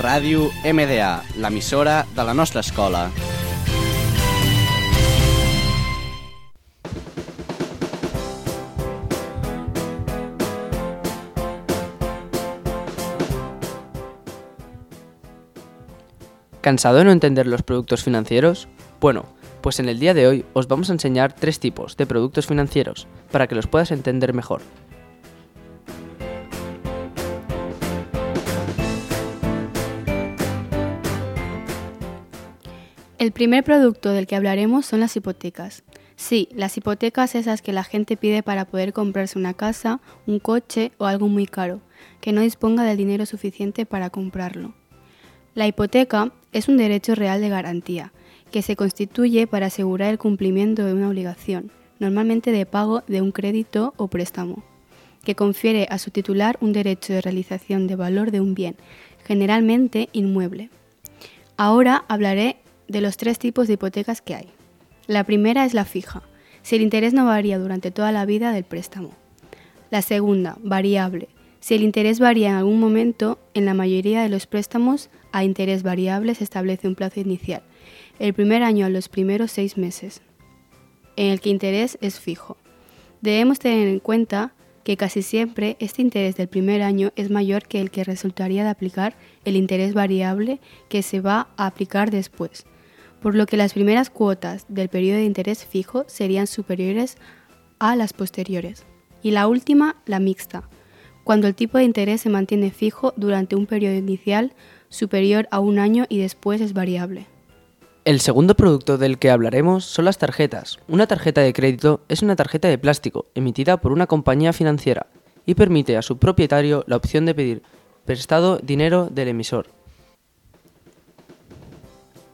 Ràdio MDA, l'emissora de la nostra escola. ¿Cansado de no entender los productos financieros? Bueno, pues en el día de hoy os vamos a enseñar tres tipos de productos financieros para que los puedas entender mejor. El primer producto del que hablaremos son las hipotecas. Sí, las hipotecas esas que la gente pide para poder comprarse una casa, un coche o algo muy caro, que no disponga del dinero suficiente para comprarlo. La hipoteca es un derecho real de garantía, que se constituye para asegurar el cumplimiento de una obligación, normalmente de pago de un crédito o préstamo, que confiere a su titular un derecho de realización de valor de un bien, generalmente inmueble. Ahora hablaré de los tres tipos de hipotecas que hay. La primera es la fija, si el interés no varía durante toda la vida del préstamo. La segunda, variable, si el interés varía en algún momento, en la mayoría de los préstamos a interés variable se establece un plazo inicial, el primer año a los primeros seis meses, en el que interés es fijo. Debemos tener en cuenta que casi siempre este interés del primer año es mayor que el que resultaría de aplicar el interés variable que se va a aplicar después, por lo que las primeras cuotas del periodo de interés fijo serían superiores a las posteriores. Y la última, la mixta, cuando el tipo de interés se mantiene fijo durante un periodo inicial superior a un año y después es variable. El segundo producto del que hablaremos son las tarjetas. Una tarjeta de crédito es una tarjeta de plástico emitida por una compañía financiera y permite a su propietario la opción de pedir prestado dinero del emisor.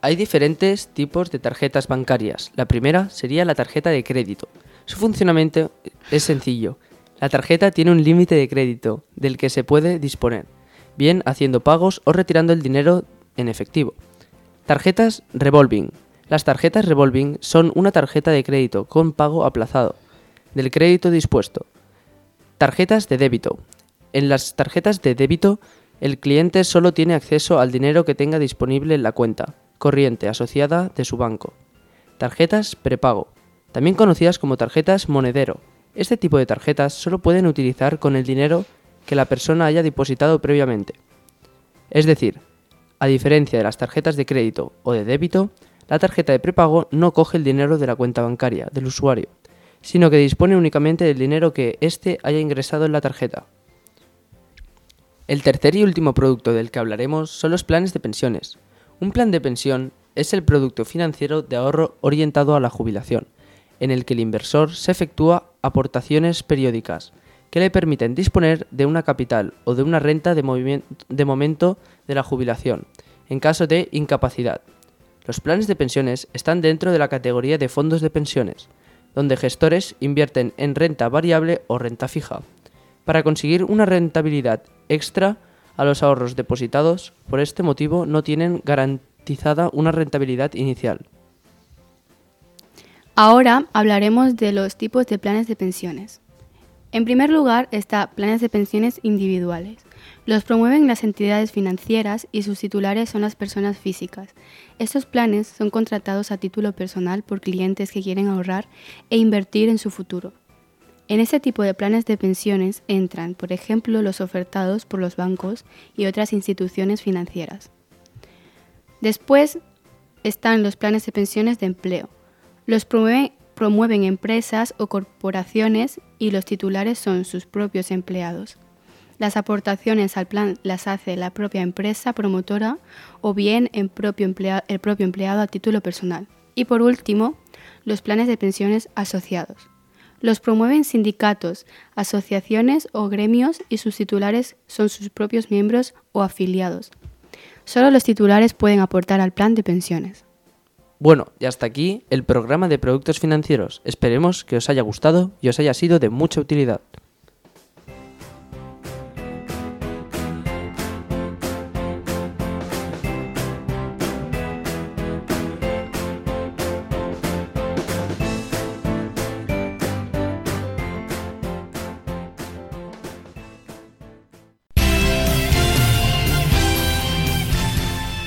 Hay diferentes tipos de tarjetas bancarias. La primera sería la tarjeta de crédito. Su funcionamiento es sencillo. La tarjeta tiene un límite de crédito del que se puede disponer, bien haciendo pagos o retirando el dinero en efectivo. Tarjetas revolving. Las tarjetas revolving son una tarjeta de crédito con pago aplazado del crédito dispuesto. Tarjetas de débito. En las tarjetas de débito, el cliente solo tiene acceso al dinero que tenga disponible en la cuenta corriente asociada de su banco. Tarjetas prepago, también conocidas como tarjetas monedero. Este tipo de tarjetas solo pueden utilizar con el dinero que la persona haya depositado previamente. Es decir, a diferencia de las tarjetas de crédito o de débito, la tarjeta de prepago no coge el dinero de la cuenta bancaria del usuario, sino que dispone únicamente del dinero que éste haya ingresado en la tarjeta. El tercer y último producto del que hablaremos son los planes de pensiones. Un plan de pensión es el producto financiero de ahorro orientado a la jubilación, en el que el inversor se efectúa aportaciones periódicas que le permiten disponer de una capital o de una renta de, de momento de la jubilación, en caso de incapacidad. Los planes de pensiones están dentro de la categoría de fondos de pensiones, donde gestores invierten en renta variable o renta fija, para conseguir una rentabilidad extra a los ahorros depositados, por este motivo no tienen garantizada una rentabilidad inicial. Ahora hablaremos de los tipos de planes de pensiones. En primer lugar está planes de pensiones individuales. Los promueven las entidades financieras y sus titulares son las personas físicas. Estos planes son contratados a título personal por clientes que quieren ahorrar e invertir en su futuro. En este tipo de planes de pensiones entran, por ejemplo, los ofertados por los bancos y otras instituciones financieras. Después están los planes de pensiones de empleo. Los promueven, empresas o corporaciones y los titulares son sus propios empleados. Las aportaciones al plan las hace la propia empresa promotora o bien el propio empleado a título personal. Y por último, los planes de pensiones asociados. Los promueven sindicatos, asociaciones o gremios y sus titulares son sus propios miembros o afiliados. Solo los titulares pueden aportar al plan de pensiones. Bueno, y hasta aquí el programa de productos financieros. Esperemos que os haya gustado y os haya sido de mucha utilidad.